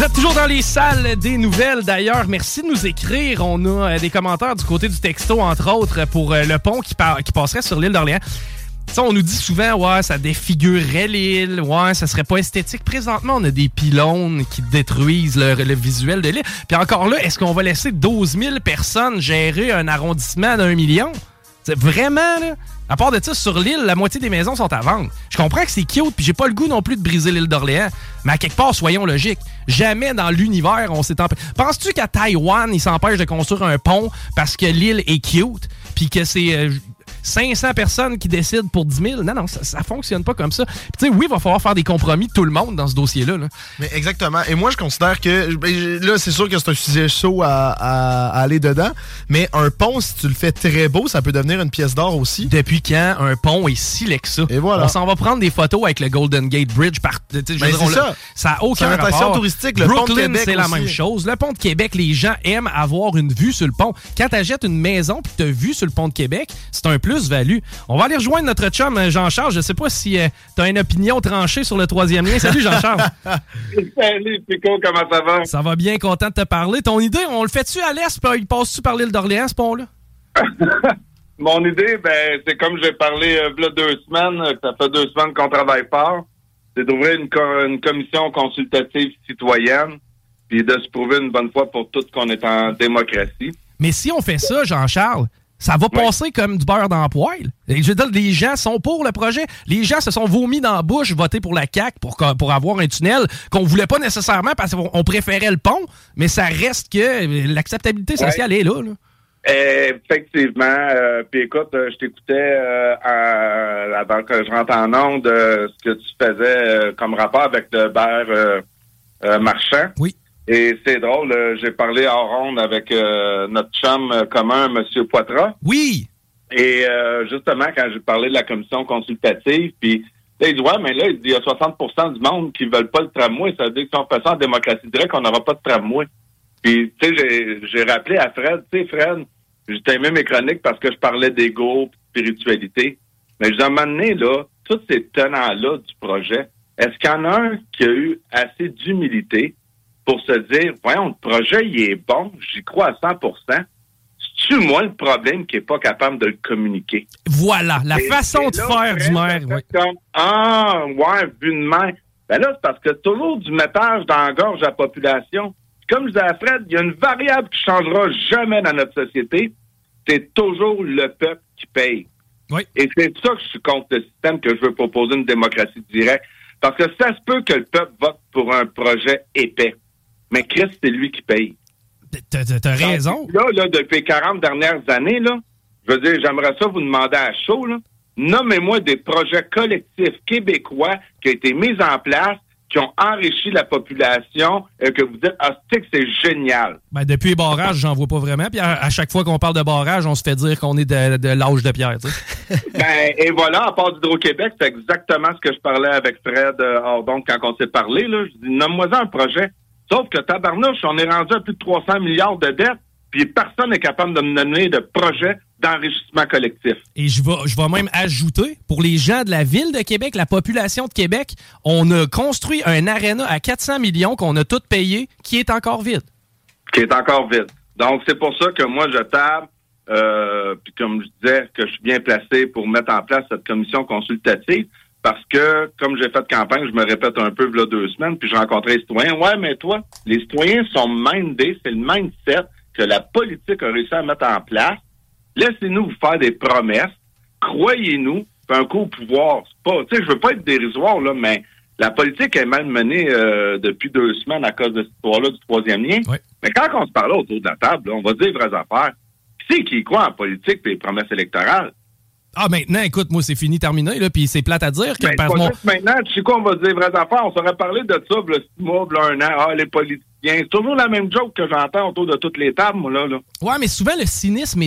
Vous êtes toujours dans les salles des nouvelles d'ailleurs. Merci de nous écrire. On a euh, des commentaires du côté du texto, entre autres, pour euh, le pont qui, qui passerait sur l'île d'Orléans. On nous dit souvent, ouais, ça défigurerait l'île, ouais, ça serait pas esthétique. Présentement, on a des pylônes qui détruisent le, le visuel de l'île. Puis encore là, est-ce qu'on va laisser 12 000 personnes gérer un arrondissement d'un million? C'est vraiment, là? À part de ça, sur l'île, la moitié des maisons sont à vendre. Je comprends que c'est cute, puis j'ai pas le goût non plus de briser l'île d'Orléans. Mais à quelque part, soyons logiques. Jamais dans l'univers, on s'est empêché. Penses-tu qu'à Taïwan, ils s'empêchent de construire un pont parce que l'île est cute, puis que c'est euh, 500 personnes qui décident pour 10 000? Non, non, ça, ça fonctionne pas comme ça. Tu sais, oui, il va falloir faire des compromis, tout le monde, dans ce dossier-là. là. Mais exactement. Et moi, je considère que. ben, Là, c'est sûr que c'est un sujet chaud à, à- à aller dedans. Mais un pont, si tu le fais très beau, ça peut devenir une pièce d'or aussi. Depuis quand un pont est si laid que ça? Et voilà. On s'en va prendre des photos avec le Golden Gate Bridge. Par, Ben, c'est ça. Ça a aucun rapport. touristique. Le pont de Brooklyn, Québec c'est la même chose. Le pont de Québec, les gens aiment avoir une vue sur le pont. Quand tu achètes une maison puis tu as vue sur le pont de Québec, c'est un plus-value. On va aller rejoindre notre chum euh, Jean-Charles. Je sais pas si tu as une opinion tranchée sur le troisième lien. Salut Jean-Charles. Salut, Pico, comment ça va? Ça va bien, content de te parler. Ton idée, on le fait-tu à l'est? puis Il passe-tu par l'île d'Orléans, ce pont-là? Mon idée, ben, c'est comme j'ai parlé euh, deux semaines, euh, ça fait deux semaines qu'on travaille fort, c'est d'ouvrir une, co- une commission consultative citoyenne, puis de se prouver une bonne fois pour toutes qu'on est en démocratie. Mais si on fait ça, Jean-Charles, ça va passer comme du beurre dans le poêle. Et Je veux dire, les gens sont pour le projet. Les gens se sont vomis dans la bouche, voter pour la CAQ pour, pour avoir un tunnel qu'on voulait pas nécessairement parce qu'on on préférait le pont, mais ça reste que euh, l'acceptabilité sociale est là. là. Effectivement. euh, puis écoute, euh, je t'écoutais euh, avant que je rentre en onde euh, ce que tu faisais comme rapport avec le beurre marchand. Oui. Et c'est drôle, euh, j'ai parlé en ronde avec euh, notre chum euh, commun, Monsieur Poitras. Oui. Et euh, justement, quand j'ai parlé de la commission consultative, puis là, il dit Ouais, mais là, il dit il y a 60% du monde qui veulent pas le tramway. Ça veut dire que si on fait ça en démocratie directe, on n'aura pas de tramway. Puis, tu sais, j'ai- rappelé à Fred, tu sais, Fred, j'ai aimé mes chroniques parce que je parlais d'ego, de spiritualité. Mais je moment donné, là, tous ces tenants-là du projet, est-ce qu'il y en a un qui a eu assez d'humilité pour se dire, voyons, le projet, il est bon, j'y crois à 100% C'est-tu, moi, le problème qui est pas capable de le communiquer? Voilà, la Et- façon et de là, faire du maire. comme, ah, ouais, vu de main. Ben là, c'est parce que toujours du métage dans la gorge à la population. Comme je disais à Fred, il y a une variable qui changera jamais dans notre société. C'est toujours le peuple qui paye. Oui. Et c'est ça que je suis contre le système que je veux proposer une démocratie directe. Parce que ça se peut que le peuple vote pour un projet épais. Mais Christ, c'est lui qui paye. T'as- raison. Là, là, depuis les 40 dernières années, là, je veux dire, j'aimerais ça vous demander à chaud, là, nommez-moi des projets collectifs québécois qui ont été mis en place, qui ont enrichi la population, et que vous dites, ah, c'est que c'est génial. Ben, depuis les barrages, j'en vois pas vraiment. Puis à, à chaque fois qu'on parle de barrage, on se fait dire qu'on est de, de l'âge de pierre. ben, et voilà, à part d'Hydro-Québec, c'est exactement ce que je parlais avec Fred euh, Hordon quand on s'est parlé. Là. Je dis, nomme-moi un projet. Sauf que tabarnouche, on est rendu à plus de 300 milliards de dettes, puis personne n'est capable de me donner de projet d'enrichissement collectif. Et je vais, je vais même ajouter, pour les gens de la ville de Québec, la population de Québec, on a construit un aréna à 400 millions qu'on a tout payé, qui est encore vide. qui est encore vide. Donc, c'est pour ça que moi, je table, euh, puis comme je disais, que je suis bien placé pour mettre en place cette commission consultative, parce que, comme j'ai fait campagne, je me répète un peu là deux semaines, puis je rencontrais les citoyens. Ouais, mais toi, les citoyens sont mindés, c'est le mindset que la politique a réussi à mettre en place. Laissez-nous vous faire des promesses. Croyez-nous, un coup au pouvoir, c'est pas, tu sais, je veux pas être dérisoire, là, mais la politique est mal menée euh, depuis deux semaines à cause de cette histoire-là du troisième lien. Mais quand on se parle autour de la table, on va dire vraies affaires. Qui c'est qui croit en politique et les promesses électorales? Ah, maintenant, écoute, moi, c'est fini, terminé, là, puis c'est plate à dire que ben, maintenant, tu sais quoi, on va dire vraies affaires. On serait parlé de ça, le six mois, un an. Ah, les politiciens. C'est toujours la même joke que j'entends autour de toutes les tables, moi, là. là. Ouais, mais souvent, le cynisme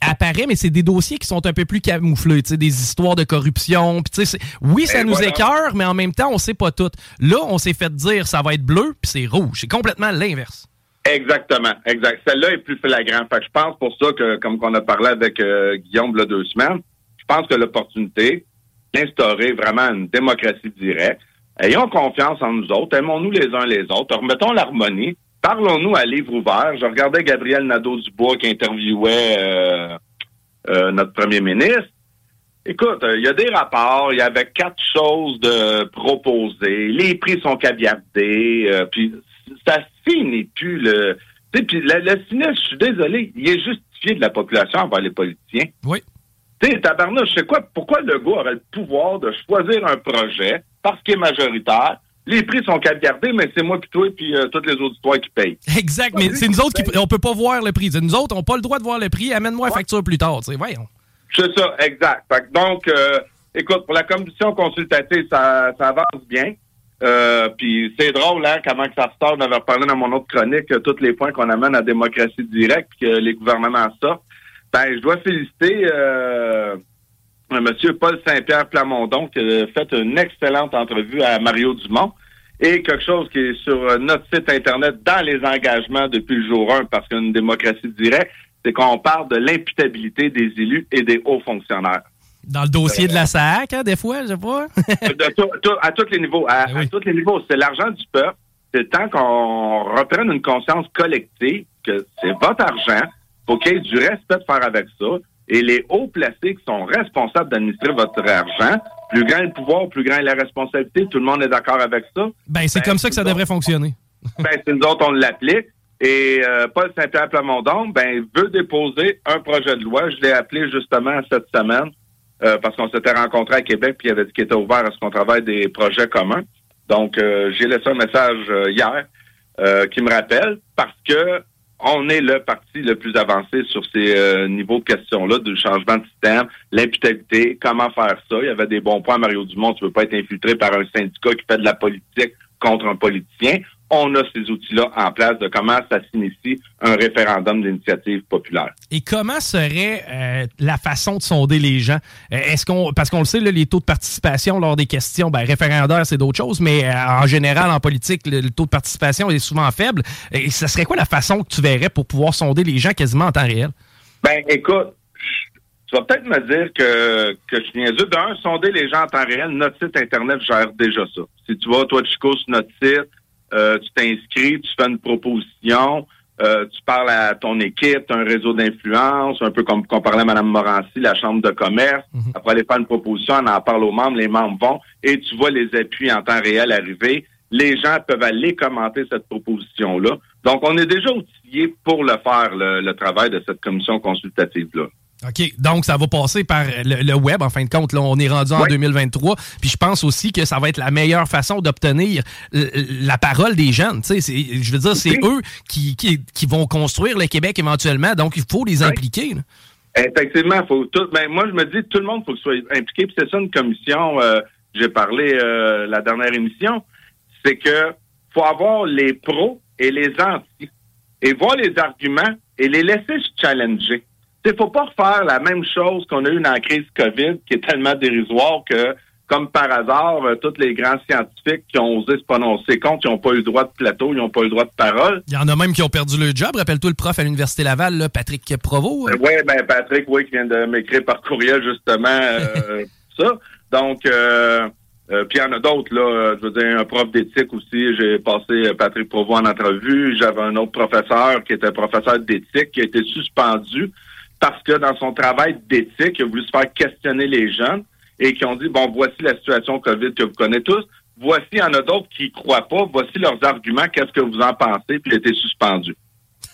apparaît, mais c'est des dossiers qui sont un peu plus camouflés, tu sais, des histoires de corruption. Puis, tu sais, oui, ça nous écœure, mais en même temps, on sait pas tout. Là, on s'est fait dire ça va être bleu, puis c'est rouge. C'est complètement l'inverse. Exactement, exact. Celle-là est plus flagrante. Fait que je pense pour ça que, comme qu'on a parlé avec euh, Guillaume il deux semaines, je pense que l'opportunité d'instaurer vraiment une démocratie directe, ayons confiance en nous autres, aimons-nous les uns les autres, remettons l'harmonie, parlons-nous à livre ouvert. Je regardais Gabriel Nadeau-Dubois qui interviewait euh, euh, notre premier ministre. Écoute, il y a des rapports, il y avait quatre choses de proposées, les prix sont caviardés, puis ça finit plus le. Puis le, le cynisme, je suis désolé, il est justifié de la population envers les politiciens. Oui. Tu sais, tabarnouche, je sais quoi, pourquoi le gars aurait le pouvoir de choisir un projet parce qu'il est majoritaire, les prix sont caviardés, mais c'est moi puis toi et puis euh, toutes les auditoires qui payent. Exact, mais c'est nous autres qui on peut pas voir le prix. Nous autres, on n'a pas le droit de voir le prix. Amène-moi la facture plus tard. Voyons. C'est ça, exact. donc, euh, écoute, pour la commission consultative, ça, ça avance bien. Euh, puis c'est drôle, hein, comment que ça sort. Avait parlé dans mon autre chronique, euh, tous les points qu'on amène à démocratie directe, que les gouvernements sortent. Ben, je dois féliciter euh, M. Paul Saint-Pierre Plamondon qui a fait une excellente entrevue à Mario Dumont. Et quelque chose qui est sur notre site Internet dans les engagements depuis le jour 1, parce qu'une démocratie directe, c'est qu'on parle de l'imputabilité des élus et des hauts fonctionnaires. Dans le dossier de la SAC, hein, des fois, je sais pas. à tous les niveaux. À, ben tous les niveaux. C'est l'argent du peuple. C'est temps qu'on reprenne une conscience collective que c'est votre argent. Faut qu'il y ait du respect de faire avec ça. Et les hauts placés qui sont responsables d'administrer votre argent, plus grand le pouvoir, plus grand la responsabilité. Tout le monde est d'accord avec ça. Ben, c'est comme ça que ça devrait fonctionner. ben, c'est nous autres, on l'applique. Et euh, Paul Saint-Pierre Plamondon, ben, veut déposer un projet de loi. Je l'ai appelé justement cette semaine euh, parce qu'on s'était rencontré à Québec, puis il avait dit qu'il était ouvert à ce qu'on travaille des projets communs. Donc, euh, j'ai laissé un message euh, hier qui me rappelle parce que on est le parti le plus avancé sur ces niveaux de questions-là, du changement de système, l'imputabilité, comment faire ça. Il y avait des bons points, Mario Dumont, tu veux pas être infiltré par un syndicat qui fait de la politique contre un politicien on a ces outils-là en place de comment ça s'initie un référendum d'initiative populaire. Et comment serait euh, la façon de sonder les gens? Euh, est-ce qu'on parce qu'on le sait, les taux de participation lors des questions, ben, référendaire, c'est d'autres choses, mais euh, en général, en politique, le, taux de participation est souvent faible. Et ça serait quoi la façon que tu verrais pour pouvoir sonder les gens quasiment en temps réel? Ben, écoute, tu vas peut-être me dire que, que je viens d'un, sonder les gens en temps réel, notre site Internet gère déjà ça. Si tu vas, toi, Chico, sur notre site, euh, tu t'inscris, tu fais une proposition, euh, tu parles à ton équipe, tu as un réseau d'influence, un peu comme qu'on parlait à Mme Morancy, la Chambre de commerce. Mhm. Après aller faire une proposition, on en parle aux membres, les membres vont, et tu vois les appuis en temps réel arriver. Les gens peuvent aller commenter cette proposition-là. Donc, on est déjà outillé pour le faire, le travail de cette commission consultative-là. OK. Donc, ça va passer par le, web, en fin de compte. Là, on est rendu en 2023. Puis je pense aussi que ça va être la meilleure façon d'obtenir la parole des jeunes. Je veux dire, c'est eux qui, qui, vont construire le Québec éventuellement. Donc, il faut les impliquer. Effectivement, faut tout. Ben, moi, je me dis, tout le monde faut soit impliqué. Puis c'est ça une commission. Euh, J'ai parlé euh, la dernière émission. C'est que faut avoir les pros et les anti. Et voir les arguments et les laisser se challenger. Il faut pas refaire la même chose qu'on a eu dans la crise COVID, qui est tellement dérisoire que, comme par hasard, euh, tous les grands scientifiques qui ont osé se prononcer contre, ils n'ont pas eu le droit de plateau, ils n'ont pas eu le droit de parole. Il y en a même qui ont perdu le job. Rappelle-toi le prof à l'Université Laval, Patrick Provo. Oui, ben Patrick, oui, qui vient de m'écrire par courriel, justement, euh, ça. Donc, euh, puis il y en a d'autres, là. Je veux dire, un prof d'éthique aussi. J'ai passé Patrick Provo en entrevue. J'avais un autre professeur qui était professeur d'éthique qui a été suspendu parce que dans son travail d'éthique, il a voulu se faire questionner les jeunes. et qui ont dit, bon, voici la situation COVID que vous connaissez tous. Voici, il y en a d'autres qui croient pas. Voici leurs arguments. Qu'est-ce que vous en pensez? Puis il a été suspendu.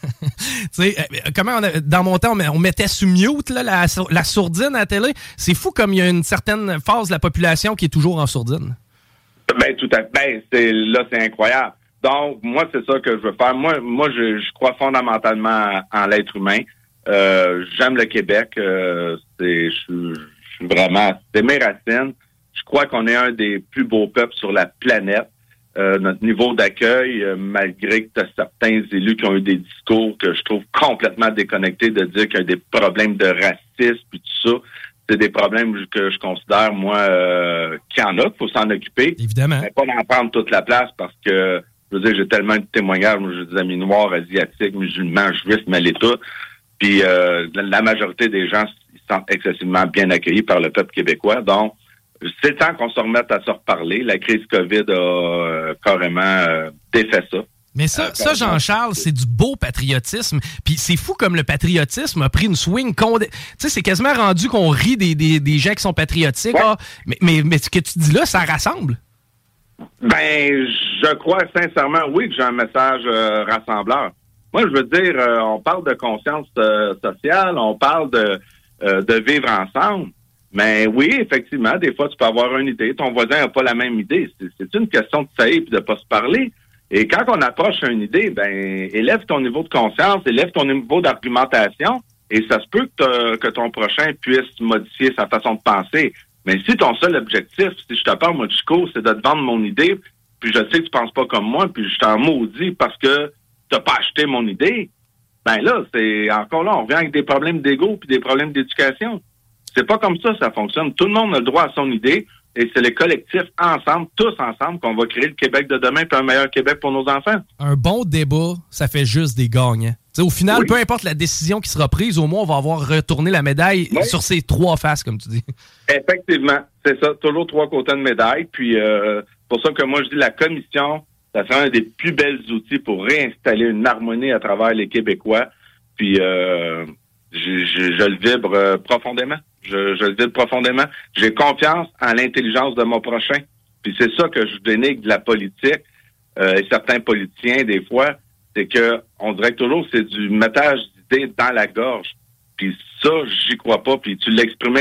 sais, euh, comment on dans mon temps, on mettait sous mute là, la, la sourdine à la télé. C'est fou comme il y a une certaine phase de la population qui est toujours en sourdine. Ben, tout à fait. Ben, là, c'est incroyable. Donc, moi, c'est ça que je veux faire. Moi, moi je, crois fondamentalement en l'être humain. Euh, j'aime le Québec. Euh, c'est, je, suis vraiment, c'est mes racines. Je crois qu'on est un des plus beaux peuples sur la planète. Euh, notre niveau d'accueil, malgré que tu as certains élus qui ont eu des discours que je trouve complètement déconnectés de dire qu'il y a des problèmes de racisme et tout ça. C'est des problèmes que je considère, moi, qu'il y en a, qu'il faut s'en occuper. Évidemment. Mais pas d'en prendre toute la place parce que je veux dire, j'ai tellement de témoignages, moi, j'ai des amis noirs, asiatiques, musulmans, juifs, mais tout. Puis euh, la majorité des gens sont excessivement bien accueillis par le peuple québécois. Donc, c'est temps qu'on se remette à se reparler. La crise COVID a euh, carrément euh, défait ça. Mais ça, ça Jean-Charles, c'est du beau patriotisme. Puis c'est fou comme le patriotisme a pris une swing. Tu sais, c'est quasiment rendu qu'on rit des, des, des, gens qui sont patriotiques. Ah, mais, mais, mais ce que tu dis là, ça rassemble. Ben, je crois sincèrement, oui, que j'ai un message euh, rassembleur. Moi, je veux dire, euh, on parle de conscience euh, sociale, on parle de, de vivre ensemble. Mais oui, effectivement, des fois, tu peux avoir une idée. Ton voisin n'a pas la même idée. C'est une question de saillir et de pas se parler. Et quand on approche une idée, ben, élève ton niveau de conscience, élève ton niveau d'argumentation, et ça se peut que, que ton prochain puisse modifier sa façon de penser. Mais si ton seul objectif, si je te parle, moi, Chico, c'est de te vendre mon idée, puis je sais que tu penses pas comme moi, puis je t'en maudis parce que t'as pas acheté mon idée, ben là, c'est encore là, on revient avec des problèmes d'ego puis des problèmes d'éducation. C'est pas comme ça, ça fonctionne. Tout le monde a le droit à son idée, et c'est le collectif ensemble, tous ensemble, qu'on va créer le Québec de demain puis un meilleur Québec pour nos enfants. Un bon débat, ça fait juste des gagnants. au final, peu importe la décision qui sera prise, au moins on va avoir retourné la médaille sur ces trois faces, comme tu dis. Effectivement, c'est ça, toujours trois côtés de médaille. Puis euh, pour ça que moi je dis la commission, ça sera un des plus belles outils pour réinstaller une harmonie à travers les Québécois. Puis euh, je, le vibre euh, profondément. Je, le vibre profondément. J'ai confiance en l'intelligence de mon prochain. Puis c'est ça que je dénigre de la politique euh, et certains politiciens des fois, c'est que on dirait que toujours c'est du mettage d'idées dans la gorge. Puis ça, j'y crois pas. Puis tu l'exprimais.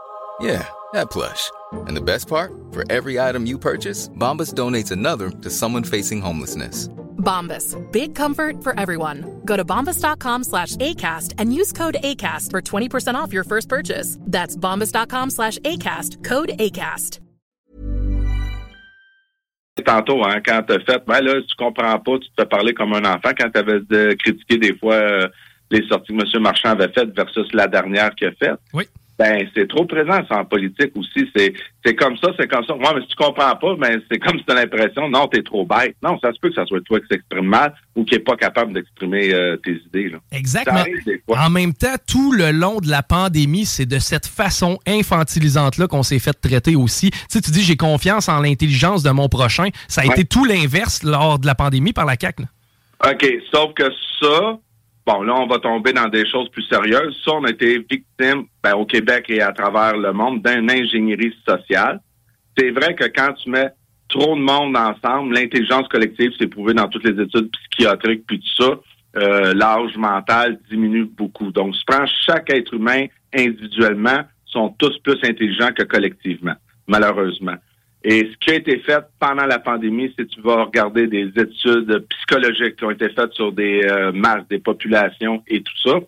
Yeah, that plush. And the best part? For every item you purchase, Bombas donates another to someone facing homelessness. Bombas. Big comfort for everyone. Go to bombas.com slash ACAST and use code ACAST for 20% off your first purchase. That's bombas.com slash ACAST. Code ACAST. Tantôt, hein, quand t'as fait, ben là, tu comprends pas, tu te parlais comme un enfant quand t'avais de critiqué des fois euh, les sorties que M. Marchand avait faites versus la dernière qu'il a faite. Oui ben c'est trop présent ça en politique aussi. C'est c'est comme ça, c'est comme ça. Moi, mais si tu comprends pas, ben c'est comme si tu as l'impression, non, t'es trop bête. Non, ça se peut que ça soit toi qui s'exprime mal ou qui est pas capable d'exprimer euh, tes idées. Là. Exactement. En même temps, tout le long de la pandémie, c'est de cette façon infantilisante-là qu'on s'est fait traiter aussi. Tu sais, tu dis j'ai confiance en l'intelligence de mon prochain. Ça a été tout l'inverse lors de la pandémie par la CAQ. OK, sauf que ça, Bon, là, on va tomber dans des choses plus sérieuses. Ça, on a été victime ben, au Québec et à travers le monde d'une ingénierie sociale. C'est vrai que quand tu mets trop de monde ensemble, l'intelligence collective, c'est prouvé dans toutes les études psychiatriques, puis tout ça, euh, l'âge mental diminue beaucoup. Donc, tu prends chaque être humain individuellement, sont tous plus intelligents que collectivement, malheureusement. Et ce qui a été fait pendant la pandémie, si tu vas regarder des études psychologiques qui ont été faites sur des euh, masses, des populations et tout ça,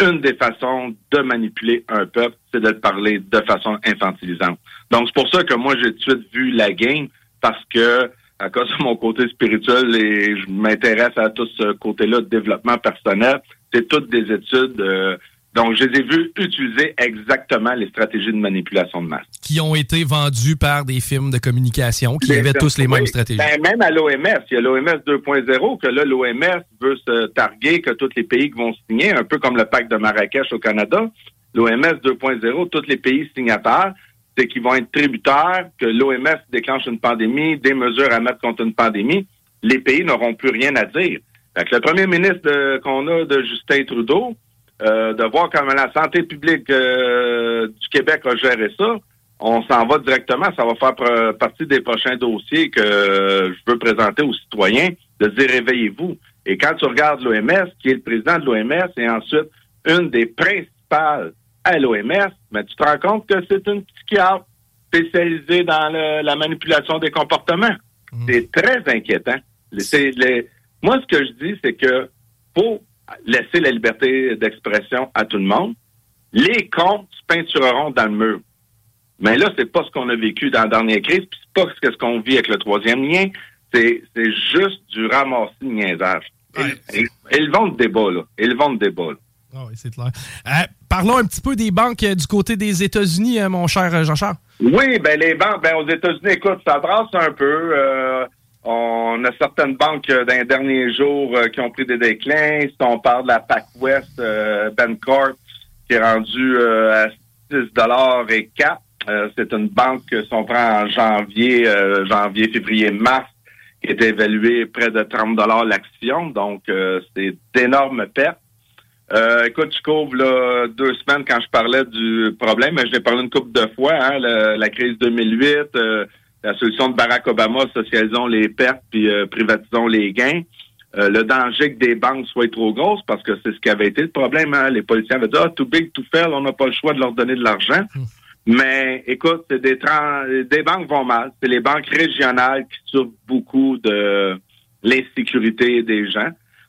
une des façons de manipuler un peuple, c'est de le parler de façon infantilisante. Donc, c'est pour ça que moi, j'ai tout de suite vu la game, parce que, à cause de mon côté spirituel, et je m'intéresse à tout ce côté-là de développement personnel, c'est toutes des études. euh, donc, je les ai vus utiliser exactement les stratégies de manipulation de masse. Qui ont été vendus par des films de communication qui avaient tous les mêmes Oui. stratégies. Ben, même à l'OMS, il y a l'OMS 2.0, que là, l'OMS veut se targuer que tous les pays qui vont signer, un peu comme le pacte de Marrakech au Canada. L'OMS 2.0, tous les pays signataires, c'est qu'ils vont être tributaires, que l'OMS déclenche une pandémie, des mesures à mettre contre une pandémie. Les pays n'auront plus rien à dire. Fait que le premier ministre qu'on a de Justin Trudeau, euh, de voir comment la santé publique euh, du Québec a géré ça, on s'en va directement. Ça va faire partie des prochains dossiers que euh, je veux présenter aux citoyens, de dire réveillez-vous. Et quand tu regardes l'OMS, qui est le président de l'OMS, et ensuite une des principales à l'OMS, mais tu te rends compte que c'est une psychiatre spécialisée dans le- la manipulation des comportements. C'est très inquiétant. Les- Moi, ce que je dis, c'est que faut laisser la liberté d'expression à tout le monde. Les comptes se peintureront dans le mur. Mais là, c'est pas ce qu'on a vécu dans la dernière crise, puis c'est pas ce qu'on vit avec le troisième lien. C'est juste du ramassis de niaisage. Ils, ils vont de débat, là. Ils vont de débat, là. Ah oui, c'est clair. Euh, parlons un petit peu des banques euh, du côté des États-Unis, euh, mon cher euh, Jean-Charles. Oui, ben les banques, ben aux États-Unis, écoute, ça brasse un peu. On a certaines banques euh, dans les derniers jours euh, qui ont pris des déclins. Si on parle de la PacWest, euh, Bancorp, qui est rendue euh, à 6 dollars et 4. Euh, c'est une banque que si on prend en janvier, euh, janvier, février, mars, qui est évaluée près de 30 dollars l'action. Donc, c'est d'énormes pertes. Écoute, je couvre là, deux semaines quand je parlais du problème, mais je l'ai parlé une couple de fois, hein, la crise 2008, euh, la solution de Barack Obama, socialisons les pertes puis euh, privatisons les gains. Euh, le danger que des banques soient trop grosses, parce que c'est ce qui avait été le problème. Hein. Les policiers avaient dit ah, too big, too fail, on n'a pas le choix de leur donner de l'argent. Mais écoute, c'est des, des banques vont mal. C'est les banques régionales qui souffrent beaucoup de l'insécurité des gens.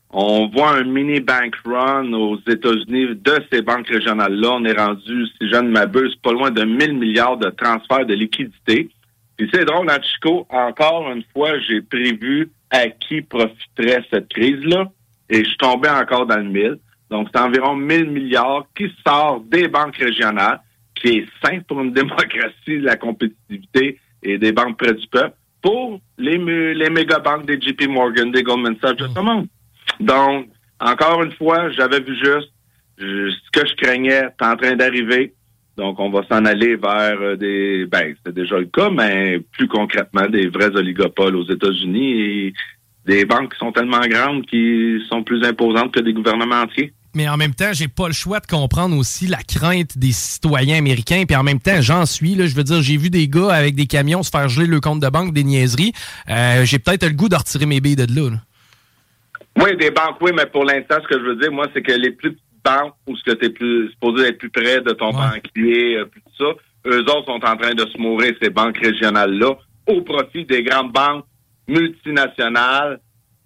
On voit un mini bank run aux États-Unis de ces banques régionales-là. On est rendu, si je ne m'abuse, pas loin de 1000 milliards de transferts de liquidités. Puis c'est drôle, en Chico, encore une fois, j'ai prévu à qui profiterait cette crise-là. Et je suis tombé encore dans le mille. Donc, c'est environ 1000 milliards qui sort des banques régionales, qui est sain pour une démocratie, la compétitivité et des banques près du peuple, pour les, méga banques des JP Morgan, des Goldman Sachs de ce monde. Donc, encore une fois, j'avais vu juste je- ce que je craignais est en train d'arriver. Donc, on va s'en aller vers euh, des, ben, c'est déjà le cas, mais plus concrètement, des vrais oligopoles aux États-Unis et des banques qui sont tellement grandes qui sont plus imposantes que des gouvernements entiers. Mais en même temps, j'ai pas le choix de comprendre aussi la crainte des citoyens américains. Puis en même temps, j'en suis. Là, je veux dire, j'ai vu des gars avec des camions se faire geler le compte de banque, des niaiseries. Euh, j'ai peut-être le goût de retirer mes billes de là. là. Oui, des banques, oui, mais pour l'instant, ce que je veux dire, moi, c'est que les plus banques où ce que tu es plus supposé être plus près de ton banquier, euh, plus tout ça, eux autres sont en train de se mourir, ces banques régionales-là, au profit des grandes banques multinationales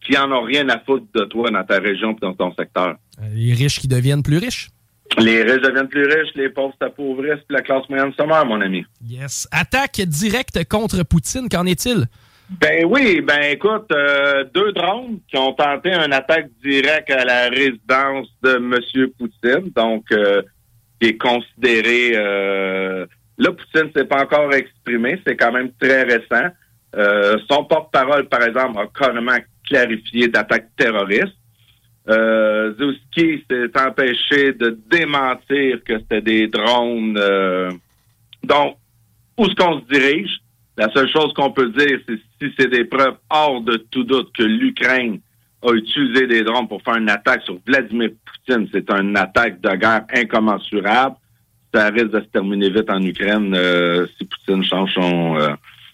qui en ont rien à foutre de toi dans ta région et dans ton secteur. Euh, Les riches qui deviennent plus riches. Les riches deviennent plus riches, les pauvres s'appauvrissent, puis la classe moyenne se meurt, mon ami. Yes. Attaque directe contre Poutine, qu'en est-il? Ben oui, ben écoute, euh, deux drones qui ont tenté une attaque directe à la résidence de M. Poutine, donc euh, qui est considéré euh, là, Poutine s'est pas encore exprimé, c'est quand même très récent. Euh, son porte-parole, par exemple, a carrément clarifié d'attaque terroriste. Euh, Zelensky s'est empêché de démentir que c'était des drones. euh, donc, où est-ce qu'on se dirige? La seule chose qu'on peut dire, c'est si c'est des preuves hors de tout doute que l'Ukraine a utilisé des drones pour faire une attaque sur Vladimir Poutine, c'est une attaque de guerre incommensurable. Ça risque de se terminer vite en Ukraine euh, si Poutine change son... euh,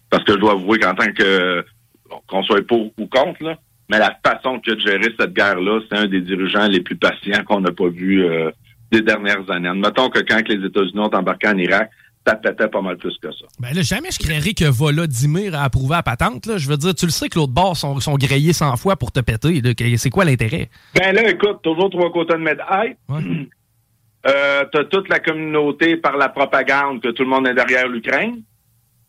parce que je dois avouer qu'en tant que... qu'on soit pour ou contre, là, mais la façon a de gérer cette guerre-là, c'est un des dirigeants les plus patients qu'on n'a pas vu euh, des dernières années. Admettons que quand les États-Unis ont embarqué en Irak, ça pétait pas mal plus que ça. Ben là, jamais je créerais que Volodymyr a approuvé à patente. Là. Je veux dire, tu le sais que l'autre bord sont, sont grillés 100 fois pour te péter. C'est quoi l'intérêt? Ben là, écoute, toujours trois côtés de médaille. Euh, tu as toute la communauté par la propagande que tout le monde est derrière l'Ukraine.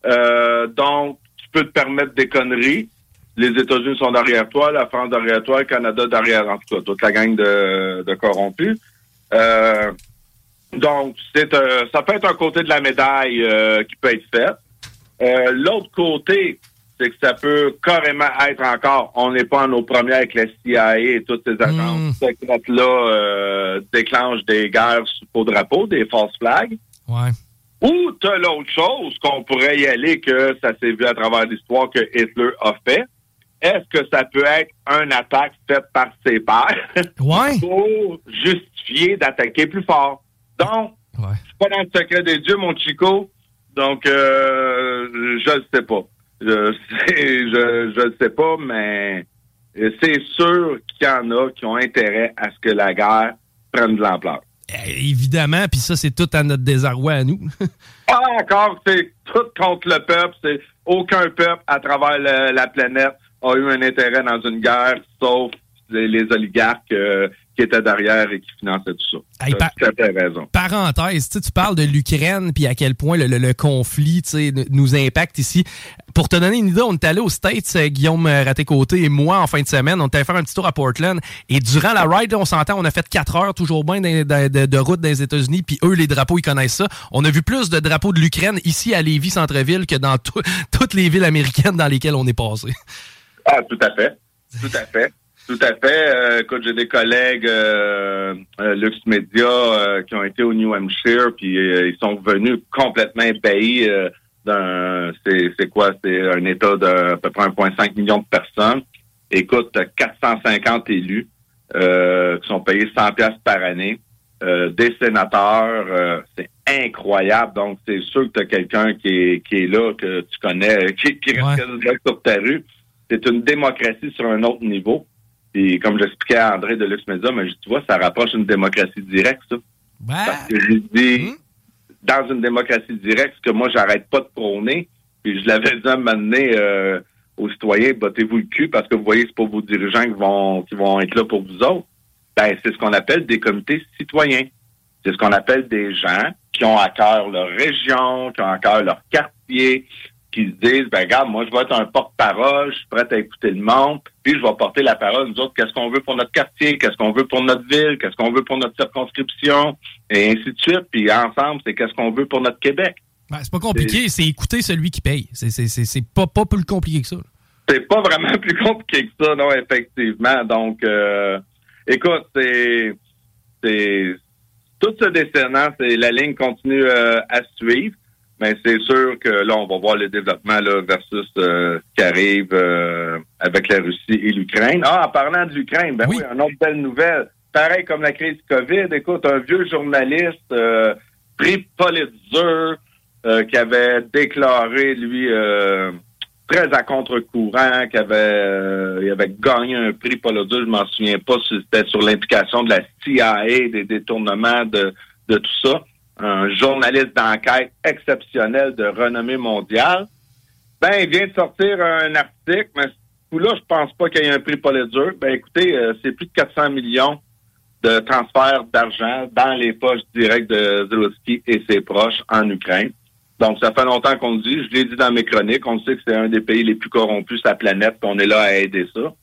Euh, donc, tu peux te permettre des conneries. Les États-Unis sont derrière toi, la France derrière toi, le Canada derrière, en tout cas, toute la gang de, de corrompus. Euh, donc, c'est euh, ça peut être un côté de la médaille euh, qui peut être fait. Euh, L'autre côté, c'est que ça peut carrément être encore, on n'est pas en nos premières avec la CIA et toutes ces agences secrètes-là euh, déclenchent des guerres sous faux drapeau, des false flags. Ouais. Ou t'as l'autre chose qu'on pourrait y aller que ça s'est vu à travers l'histoire que Hitler a fait. Est-ce que ça peut être une attaque faite par ses pairs? Ouais. pour justifier d'attaquer plus fort? Donc, Ouais. je suis pas dans le secret des dieux, mon Chico. Donc, euh, je ne sais pas. Je je le sais pas, mais c'est sûr qu'il y en a qui ont intérêt à ce que la guerre prenne de l'ampleur. Eh, Évidemment, puis ça, c'est tout à notre désarroi à nous. Ah, encore, c'est tout contre le peuple. C'est aucun peuple à travers le- la planète a eu un intérêt dans une guerre, sauf les, les oligarques euh, qui étaient derrière et qui finançaient tout ça. Hey, fait raison. Parenthèse, tu parles de l'Ukraine puis à quel point le, le- le conflit nous impacte ici. Pour te donner une idée, on est allé aux States, euh, Guillaume Raté-Côté et moi, en fin de semaine. On est allé faire un petit tour à Portland. Et durant la ride, on s'entend, on a fait quatre heures toujours bien de, de- de- de route dans les États-Unis. Puis eux, les drapeaux, ils connaissent ça. On a vu plus de drapeaux de l'Ukraine ici à Lévis, centre-ville, que dans tout- toutes les villes américaines dans lesquelles on est passé. Ah, tout à fait. Tout à fait. Tout à fait. Euh, écoute, j'ai des collègues euh, euh, Lux Media euh, qui ont été au New Hampshire, puis euh, ils sont venus complètement ébahis euh, d'un... C'est, c'est quoi? C'est un État de à peu près 1,5 million de personnes. Écoute, t'as 450 élus euh, qui sont payés 100 pièces par année. Euh, des sénateurs, euh, c'est incroyable. Donc, c'est sûr que tu as quelqu'un qui est, qui est là, que tu connais, qui, qui reste là sur ta rue. C'est une démocratie sur un autre niveau. Puis, comme j'expliquais à André de Lux mais tu vois, ça rapproche une démocratie directe, ça. Parce que je dis, dans une démocratie directe, ce que moi, j'arrête pas de prôner, puis je l'avais dit à euh, aux citoyens, battez-vous le cul parce que vous voyez, c'est pas vos dirigeants qui vont, qui vont être là pour vous autres. Ben, c'est ce qu'on appelle des comités citoyens. C'est ce qu'on appelle des gens qui ont à cœur leur région, qui ont à cœur leur quartier, qui se disent, ben regarde, moi je vais être un porte-parole, je suis prêt à écouter le monde, puis je vais porter la parole, nous autres, qu'est-ce qu'on veut pour notre quartier, qu'est-ce qu'on veut pour notre ville, qu'est-ce qu'on veut pour notre circonscription, et ainsi de suite. Puis ensemble, c'est qu'est-ce qu'on veut pour notre Québec. Ben, c'est pas compliqué, c'est écouter celui qui paye. C'est- C'est c'est- c'est pas, pas plus compliqué que ça. C'est pas vraiment plus compliqué que ça, non, effectivement. Donc, euh, écoute, c'est, c'est, tout ce décennant, c'est la ligne continue euh, à suivre, mais c'est sûr que là, on va voir le développement là, versus euh, ce qui arrive euh, avec la Russie et l'Ukraine. Ah, en parlant de l'Ukraine, ben oui, une autre belle nouvelle. Pareil comme la crise COVID, écoute, un vieux journaliste, euh, prix Pulitzer, euh, qui avait déclaré, lui, euh, très à contre-courant, qui avait, euh, il avait gagné un prix Pulitzer, je m'en souviens pas si c'était sur l'implication de la CIA, des détournements de, de tout ça. Un journaliste d'enquête exceptionnel de renommée mondiale. Ben, il vient de sortir un article, mais ce coup-là, je pense pas qu'il y ait un prix Pulitzer. Ben, écoutez, euh, c'est plus de 400 millions de transferts d'argent dans les poches directes de Zelensky et ses proches en Ukraine. Donc, ça fait longtemps qu'on le dit. Je l'ai dit dans mes chroniques. On sait que c'est un des pays les plus corrompus sur la planète, qu'on est là à aider ça.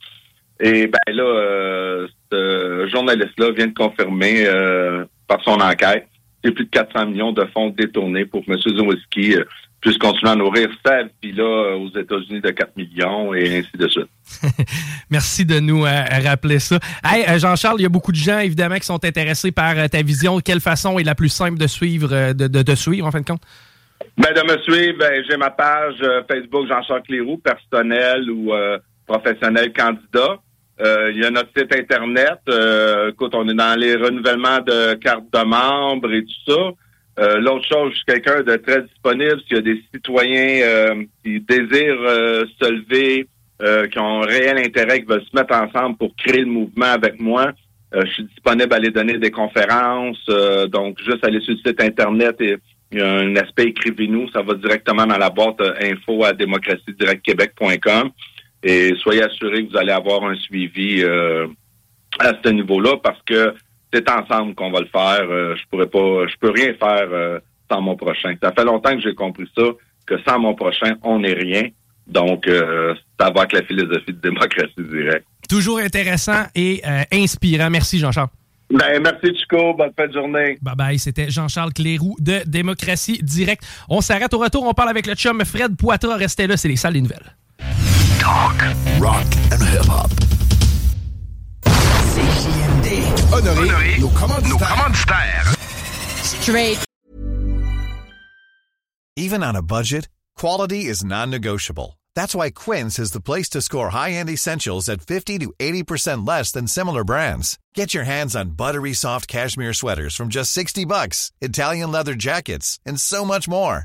Et ben là, euh, ce journaliste-là vient de confirmer euh, par son enquête c'est plus de 400 millions de fonds détournés pour M. Zelensky euh, puisse continuer à nourrir sa villa euh, aux États-Unis de 4 millions et ainsi de suite. Merci de nous euh, rappeler ça. Hey, Jean-Charles, il y a beaucoup de gens, évidemment, qui sont intéressés par euh, ta vision. Quelle façon est la plus simple de suivre, euh, de, de, de suivre, en fin de compte? Ben, de me suivre, ben, j'ai ma page Facebook Jean-Charles Cléroux, personnel ou professionnel candidat. Euh, il y a notre site Internet. Euh, écoute, on est dans les renouvellements de cartes de membres et tout ça. Euh, L'autre chose, je suis quelqu'un de très disponible. S'il y a des citoyens euh, qui désirent euh, se lever, euh, qui ont un réel intérêt, qui veulent se mettre ensemble pour créer le mouvement avec moi, je suis disponible à aller donner des conférences. donc, juste aller sur le site Internet et il y a un aspect écrivez-nous, ça va directement dans la boîte info à démocratiedirectquebec.com et soyez assurés que vous allez avoir un suivi euh, à ce niveau-là parce que c'est ensemble qu'on va le faire. Euh, je pourrais pas, je peux rien faire euh, sans mon prochain. Ça fait longtemps que j'ai compris ça, que sans mon prochain, on n'est rien. Donc, euh, ça va avec la philosophie de démocratie directe. Toujours intéressant et inspirant. Merci, Jean-Charles. Ben, merci, Chico. Bonne fin de journée. Bye bye. C'était Jean-Charles Cléroux de Démocratie Directe. On s'arrête au retour. On parle avec le chum Fred Poitras. Restez là, c'est les salles des nouvelles. Talk, rock and hip-hop. CJMD. Honoré, nos commanditaires. Straight. Even on a budget, quality is non-negotiable. That's why Quince is the place to score high-end essentials at 50 to 80% less than similar brands. Get your hands on buttery soft cashmere sweaters from just 60 bucks, Italian leather jackets, and so much more.